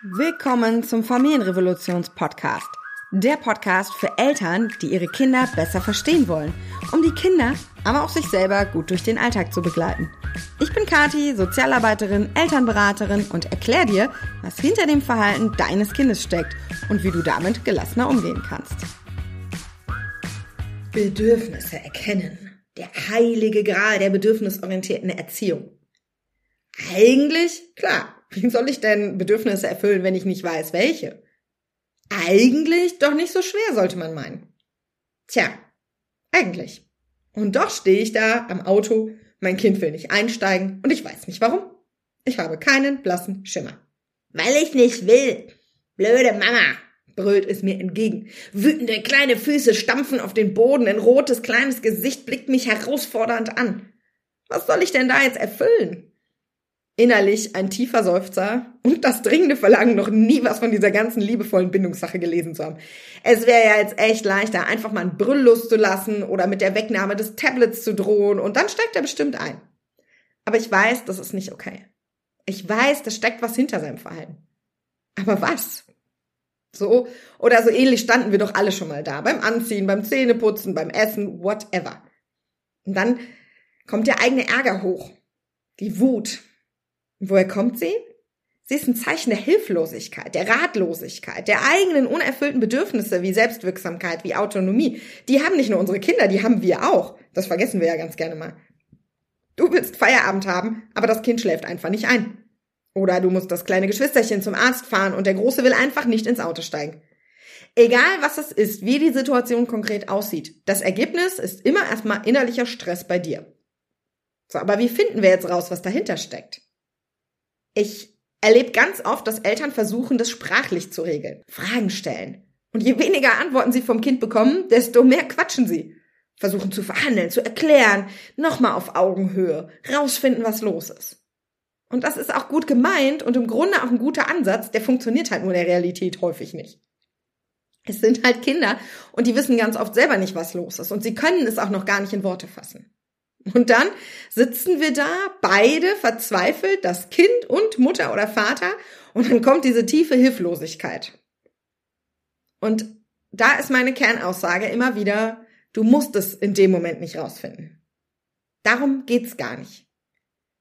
Willkommen zum Familienrevolutions-Podcast. Der Podcast für Eltern, die ihre Kinder besser verstehen wollen, um die Kinder, aber auch sich selber gut durch den Alltag zu begleiten. Ich bin Kati, Sozialarbeiterin, Elternberaterin und erkläre dir, was hinter dem Verhalten deines Kindes steckt und wie du damit gelassener umgehen kannst. Bedürfnisse erkennen. Der heilige Gral der bedürfnisorientierten Erziehung. Eigentlich, klar, wie soll ich denn Bedürfnisse erfüllen, wenn ich nicht weiß, welche? Eigentlich doch nicht so schwer, sollte man meinen. Tja, eigentlich. Und doch stehe ich da am Auto, mein Kind will nicht einsteigen und ich weiß nicht warum. Ich habe keinen blassen Schimmer. Weil ich nicht will. Blöde Mama, brüllt es mir entgegen. Wütende kleine Füße stampfen auf den Boden, ein rotes kleines Gesicht blickt mich herausfordernd an. Was soll ich denn da jetzt erfüllen? Innerlich ein tiefer Seufzer und das dringende Verlangen, noch nie was von dieser ganzen liebevollen Bindungssache gelesen zu haben. Es wäre ja jetzt echt leichter, einfach mal einen Brüll loszulassen oder mit der Wegnahme des Tablets zu drohen und dann steigt er bestimmt ein. Aber ich weiß, das ist nicht okay. Ich weiß, da steckt was hinter seinem Verhalten. Aber was? So oder so ähnlich standen wir doch alle schon mal da. Beim Anziehen, beim Zähneputzen, beim Essen, whatever. Und dann kommt der eigene Ärger hoch. Die Wut, woher kommt sie? Sie ist ein Zeichen der Hilflosigkeit, der Ratlosigkeit, der eigenen unerfüllten Bedürfnisse wie Selbstwirksamkeit, wie Autonomie. Die haben nicht nur unsere Kinder, die haben wir auch. Das vergessen wir ja ganz gerne mal. Du willst Feierabend haben, aber das Kind schläft einfach nicht ein. Oder du musst das kleine Geschwisterchen zum Arzt fahren und der Große will einfach nicht ins Auto steigen. Egal was es ist, wie die Situation konkret aussieht, das Ergebnis ist immer erstmal innerlicher Stress bei dir. So, aber wie finden wir jetzt raus, was dahinter steckt? Ich erlebe ganz oft, dass Eltern versuchen, das sprachlich zu regeln. Fragen stellen. Und je weniger Antworten sie vom Kind bekommen, desto mehr quatschen sie. Versuchen zu verhandeln, zu erklären, nochmal auf Augenhöhe, rausfinden, was los ist. Und das ist auch gut gemeint und im Grunde auch ein guter Ansatz, der funktioniert halt nur in der Realität häufig nicht. Es sind halt Kinder und die wissen ganz oft selber nicht, was los ist und sie können es auch noch gar nicht in Worte fassen. Und dann sitzen wir da, beide verzweifelt, das Kind und Mutter oder Vater, und dann kommt diese tiefe Hilflosigkeit. Und da ist meine Kernaussage immer wieder, du musst es in dem Moment nicht rausfinden. Darum geht's gar nicht.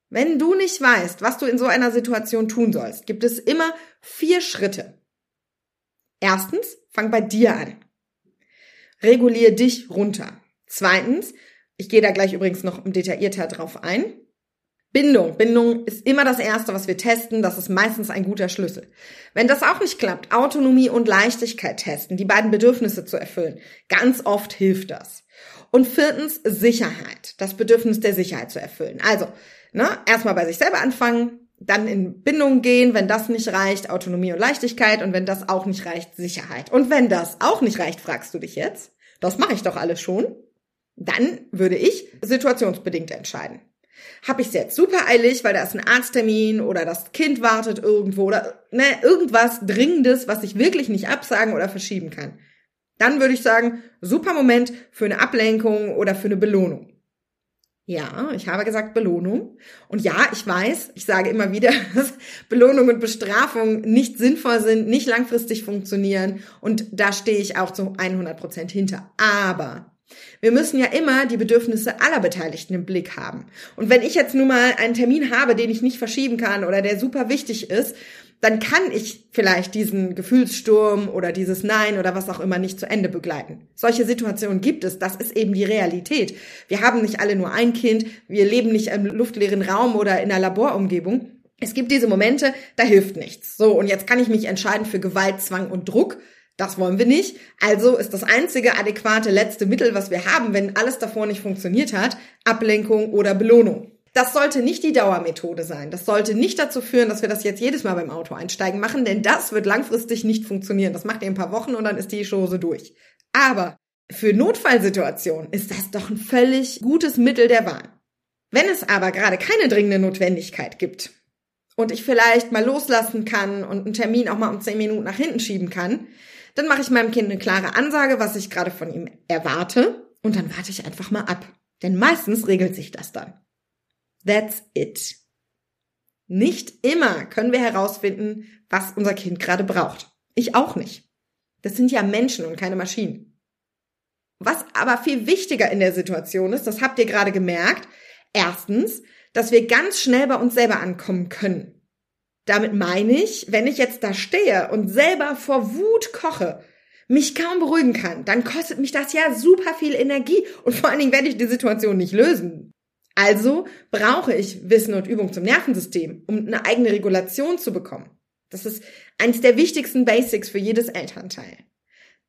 Wenn du nicht weißt, was du in so einer Situation tun sollst, gibt es immer vier Schritte. Erstens, fang bei dir an. Regulier dich runter. Zweitens, ich gehe da gleich übrigens noch detaillierter drauf ein. Bindung. Bindung ist immer das Erste, was wir testen. Das ist meistens ein guter Schlüssel. Wenn das auch nicht klappt, Autonomie und Leichtigkeit testen, die beiden Bedürfnisse zu erfüllen. Ganz oft hilft das. Und viertens, Sicherheit. Das Bedürfnis der Sicherheit zu erfüllen. Also, ne, erstmal bei sich selber anfangen, dann in Bindung gehen, wenn das nicht reicht, Autonomie und Leichtigkeit und wenn das auch nicht reicht, Sicherheit. Und wenn das auch nicht reicht, fragst du dich jetzt, das mache ich doch alles schon. Dann würde ich situationsbedingt entscheiden. Habe ich es jetzt super eilig, weil da ist ein Arzttermin oder das Kind wartet irgendwo oder ne, irgendwas Dringendes, was ich wirklich nicht absagen oder verschieben kann. Dann würde ich sagen, super Moment für eine Ablenkung oder für eine Belohnung. Ja, ich habe gesagt Belohnung. Und ja, ich weiß, ich sage immer wieder, dass Belohnung und Bestrafung nicht sinnvoll sind, nicht langfristig funktionieren. Und da stehe ich auch zu 100 Prozent hinter. Aber wir müssen ja immer die Bedürfnisse aller Beteiligten im Blick haben. Und wenn ich jetzt nun mal einen Termin habe, den ich nicht verschieben kann oder der super wichtig ist, dann kann ich vielleicht diesen Gefühlssturm oder dieses Nein oder was auch immer nicht zu Ende begleiten. Solche Situationen gibt es, das ist eben die Realität. Wir haben nicht alle nur ein Kind, wir leben nicht im luftleeren Raum oder in einer Laborumgebung. Es gibt diese Momente, da hilft nichts. So, und jetzt kann ich mich entscheiden für Gewalt, Zwang und Druck das wollen wir nicht. Also ist das einzige adäquate letzte Mittel, was wir haben, wenn alles davor nicht funktioniert hat, Ablenkung oder Belohnung. Das sollte nicht die Dauermethode sein. Das sollte nicht dazu führen, dass wir das jetzt jedes Mal beim Auto einsteigen machen, denn das wird langfristig nicht funktionieren. Das macht ihr ein paar Wochen und dann ist die Chose durch. Aber für Notfallsituationen ist das doch ein völlig gutes Mittel der Wahl. Wenn es aber gerade keine dringende Notwendigkeit gibt und ich vielleicht mal loslassen kann und einen Termin auch mal um zehn Minuten nach hinten schieben kann, dann mache ich meinem Kind eine klare Ansage, was ich gerade von ihm erwarte. Und dann warte ich einfach mal ab. Denn meistens regelt sich das dann. That's it. Nicht immer können wir herausfinden, was unser Kind gerade braucht. Ich auch nicht. Das sind ja Menschen und keine Maschinen. Was aber viel wichtiger in der Situation ist, das habt ihr gerade gemerkt, erstens, dass wir ganz schnell bei uns selber ankommen können. Damit meine ich, wenn ich jetzt da stehe und selber vor Wut koche, mich kaum beruhigen kann, dann kostet mich das ja super viel Energie und vor allen Dingen werde ich die Situation nicht lösen. Also brauche ich Wissen und Übung zum Nervensystem, um eine eigene Regulation zu bekommen. Das ist eines der wichtigsten Basics für jedes Elternteil.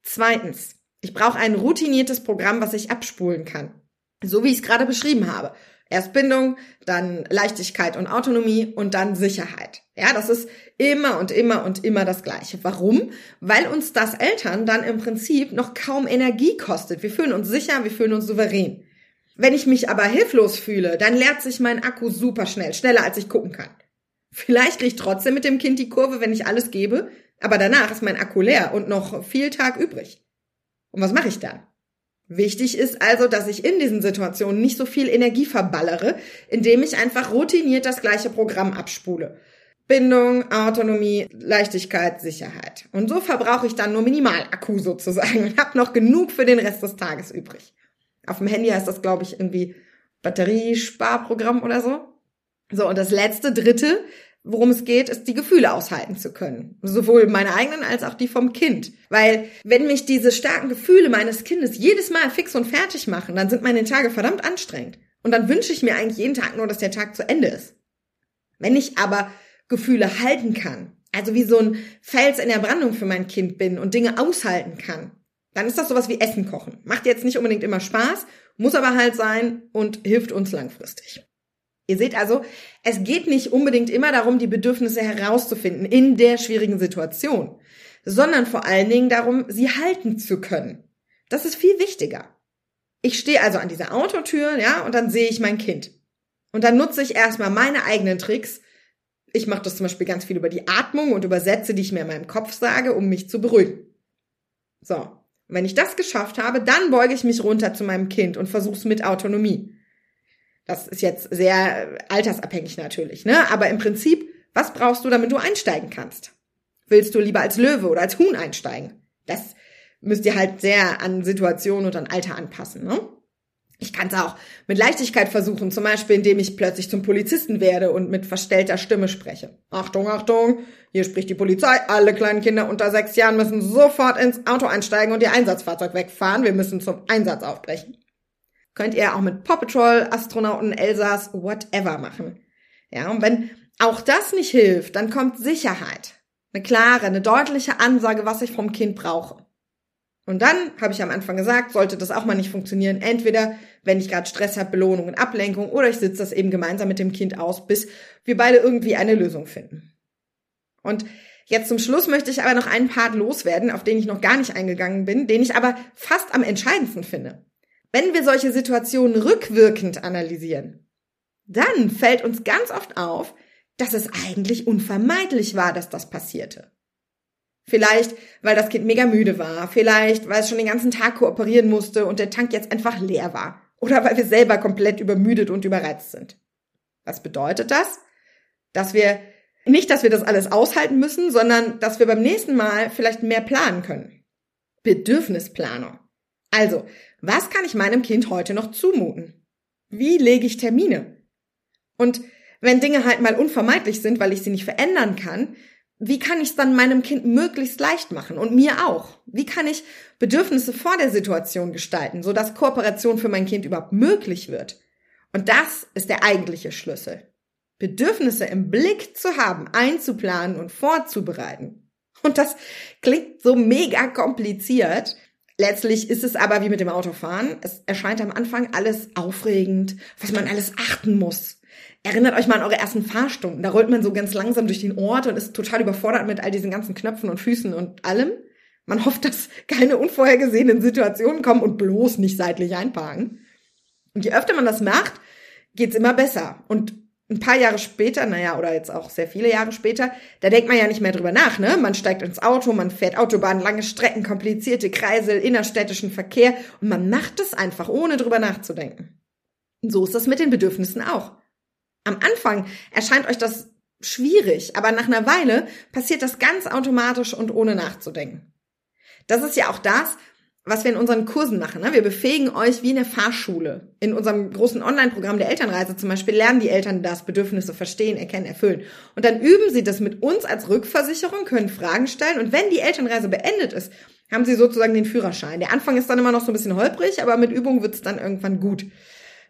Zweitens, ich brauche ein routiniertes Programm, was ich abspulen kann. So wie ich es gerade beschrieben habe. Erst Bindung, dann Leichtigkeit und Autonomie und dann Sicherheit. Ja, das ist immer und immer und immer das Gleiche. Warum? Weil uns das Eltern dann im Prinzip noch kaum Energie kostet. Wir fühlen uns sicher, wir fühlen uns souverän. Wenn ich mich aber hilflos fühle, dann leert sich mein Akku super schnell, schneller als ich gucken kann. Vielleicht kriege ich trotzdem mit dem Kind die Kurve, wenn ich alles gebe, aber danach ist mein Akku leer und noch viel Tag übrig. Und was mache ich dann? Wichtig ist also, dass ich in diesen Situationen nicht so viel Energie verballere, indem ich einfach routiniert das gleiche Programm abspule. Bindung, Autonomie, Leichtigkeit, Sicherheit. Und so verbrauche ich dann nur minimal Akku sozusagen und habe noch genug für den Rest des Tages übrig. Auf dem Handy heißt das, glaube ich, irgendwie Batteriesparprogramm oder so. So, und das letzte, dritte, worum es geht, ist die Gefühle aushalten zu können. Sowohl meine eigenen als auch die vom Kind. Weil wenn mich diese starken Gefühle meines Kindes jedes Mal fix und fertig machen, dann sind meine Tage verdammt anstrengend. Und dann wünsche ich mir eigentlich jeden Tag nur, dass der Tag zu Ende ist. Wenn ich aber Gefühle halten kann, also wie so ein Fels in der Brandung für mein Kind bin und Dinge aushalten kann, dann ist das sowas wie Essen kochen. Macht jetzt nicht unbedingt immer Spaß, muss aber halt sein und hilft uns langfristig. Ihr seht also, es geht nicht unbedingt immer darum, die Bedürfnisse herauszufinden in der schwierigen Situation, sondern vor allen Dingen darum, sie halten zu können. Das ist viel wichtiger. Ich stehe also an dieser Autotür, ja, und dann sehe ich mein Kind. Und dann nutze ich erstmal meine eigenen Tricks. Ich mache das zum Beispiel ganz viel über die Atmung und über Sätze, die ich mir in meinem Kopf sage, um mich zu beruhigen. So, und wenn ich das geschafft habe, dann beuge ich mich runter zu meinem Kind und versuche es mit Autonomie. Das ist jetzt sehr altersabhängig natürlich, ne? Aber im Prinzip, was brauchst du, damit du einsteigen kannst? Willst du lieber als Löwe oder als Huhn einsteigen? Das müsst ihr halt sehr an Situation und an Alter anpassen, ne? Ich kann es auch mit Leichtigkeit versuchen, zum Beispiel indem ich plötzlich zum Polizisten werde und mit verstellter Stimme spreche. Achtung, Achtung, hier spricht die Polizei. Alle kleinen Kinder unter sechs Jahren müssen sofort ins Auto einsteigen und ihr Einsatzfahrzeug wegfahren. Wir müssen zum Einsatz aufbrechen. Könnt ihr auch mit Paw Patrol, Astronauten, Elsas, whatever machen. Ja, und wenn auch das nicht hilft, dann kommt Sicherheit. Eine klare, eine deutliche Ansage, was ich vom Kind brauche. Und dann, habe ich am Anfang gesagt, sollte das auch mal nicht funktionieren. Entweder, wenn ich gerade Stress habe, Belohnung und Ablenkung, oder ich sitze das eben gemeinsam mit dem Kind aus, bis wir beide irgendwie eine Lösung finden. Und jetzt zum Schluss möchte ich aber noch einen Part loswerden, auf den ich noch gar nicht eingegangen bin, den ich aber fast am entscheidendsten finde. Wenn wir solche Situationen rückwirkend analysieren, dann fällt uns ganz oft auf, dass es eigentlich unvermeidlich war, dass das passierte. Vielleicht, weil das Kind mega müde war, vielleicht, weil es schon den ganzen Tag kooperieren musste und der Tank jetzt einfach leer war, oder weil wir selber komplett übermüdet und überreizt sind. Was bedeutet das? Dass wir nicht, dass wir das alles aushalten müssen, sondern dass wir beim nächsten Mal vielleicht mehr planen können. Bedürfnisplanung. Also, was kann ich meinem Kind heute noch zumuten? Wie lege ich Termine? Und wenn Dinge halt mal unvermeidlich sind, weil ich sie nicht verändern kann, wie kann ich es dann meinem Kind möglichst leicht machen und mir auch? Wie kann ich Bedürfnisse vor der Situation gestalten, sodass Kooperation für mein Kind überhaupt möglich wird? Und das ist der eigentliche Schlüssel. Bedürfnisse im Blick zu haben, einzuplanen und vorzubereiten. Und das klingt so mega kompliziert, Letztlich ist es aber wie mit dem Autofahren. Es erscheint am Anfang alles aufregend, was man alles achten muss. Erinnert euch mal an eure ersten Fahrstunden. Da rollt man so ganz langsam durch den Ort und ist total überfordert mit all diesen ganzen Knöpfen und Füßen und allem. Man hofft, dass keine unvorhergesehenen Situationen kommen und bloß nicht seitlich einparken. Und je öfter man das macht, geht's immer besser. Und ein paar Jahre später, naja, oder jetzt auch sehr viele Jahre später, da denkt man ja nicht mehr drüber nach, ne? Man steigt ins Auto, man fährt Autobahn, lange Strecken, komplizierte Kreisel, innerstädtischen Verkehr und man macht es einfach, ohne drüber nachzudenken. Und so ist das mit den Bedürfnissen auch. Am Anfang erscheint euch das schwierig, aber nach einer Weile passiert das ganz automatisch und ohne nachzudenken. Das ist ja auch das, was wir in unseren Kursen machen. Ne? Wir befähigen euch wie eine Fahrschule. In unserem großen Online-Programm der Elternreise zum Beispiel lernen die Eltern das, Bedürfnisse verstehen, erkennen, erfüllen. Und dann üben sie das mit uns als Rückversicherung, können Fragen stellen. Und wenn die Elternreise beendet ist, haben sie sozusagen den Führerschein. Der Anfang ist dann immer noch so ein bisschen holprig, aber mit Übung wird es dann irgendwann gut.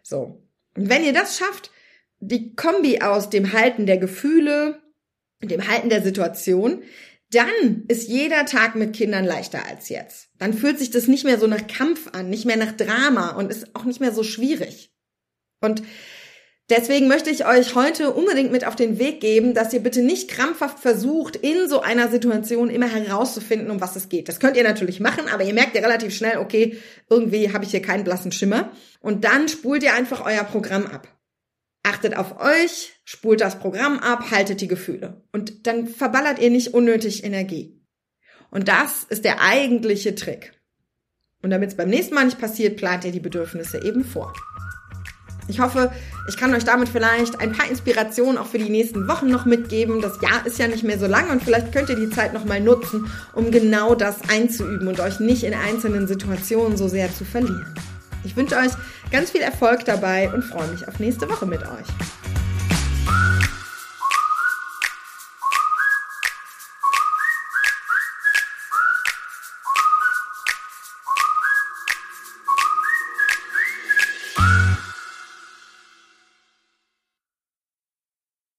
So. Und wenn ihr das schafft, die Kombi aus dem Halten der Gefühle, dem Halten der Situation, dann ist jeder Tag mit Kindern leichter als jetzt. Dann fühlt sich das nicht mehr so nach Kampf an, nicht mehr nach Drama und ist auch nicht mehr so schwierig. Und deswegen möchte ich euch heute unbedingt mit auf den Weg geben, dass ihr bitte nicht krampfhaft versucht, in so einer Situation immer herauszufinden, um was es geht. Das könnt ihr natürlich machen, aber ihr merkt ja relativ schnell, okay, irgendwie habe ich hier keinen blassen Schimmer. Und dann spult ihr einfach euer Programm ab. Achtet auf euch, spult das Programm ab, haltet die Gefühle. Und dann verballert ihr nicht unnötig Energie. Und das ist der eigentliche Trick. Und damit es beim nächsten Mal nicht passiert, plant ihr die Bedürfnisse eben vor. Ich hoffe, ich kann euch damit vielleicht ein paar Inspirationen auch für die nächsten Wochen noch mitgeben. Das Jahr ist ja nicht mehr so lang und vielleicht könnt ihr die Zeit noch mal nutzen, um genau das einzuüben und euch nicht in einzelnen Situationen so sehr zu verlieren. Ich wünsche euch ganz viel Erfolg dabei und freue mich auf nächste Woche mit euch.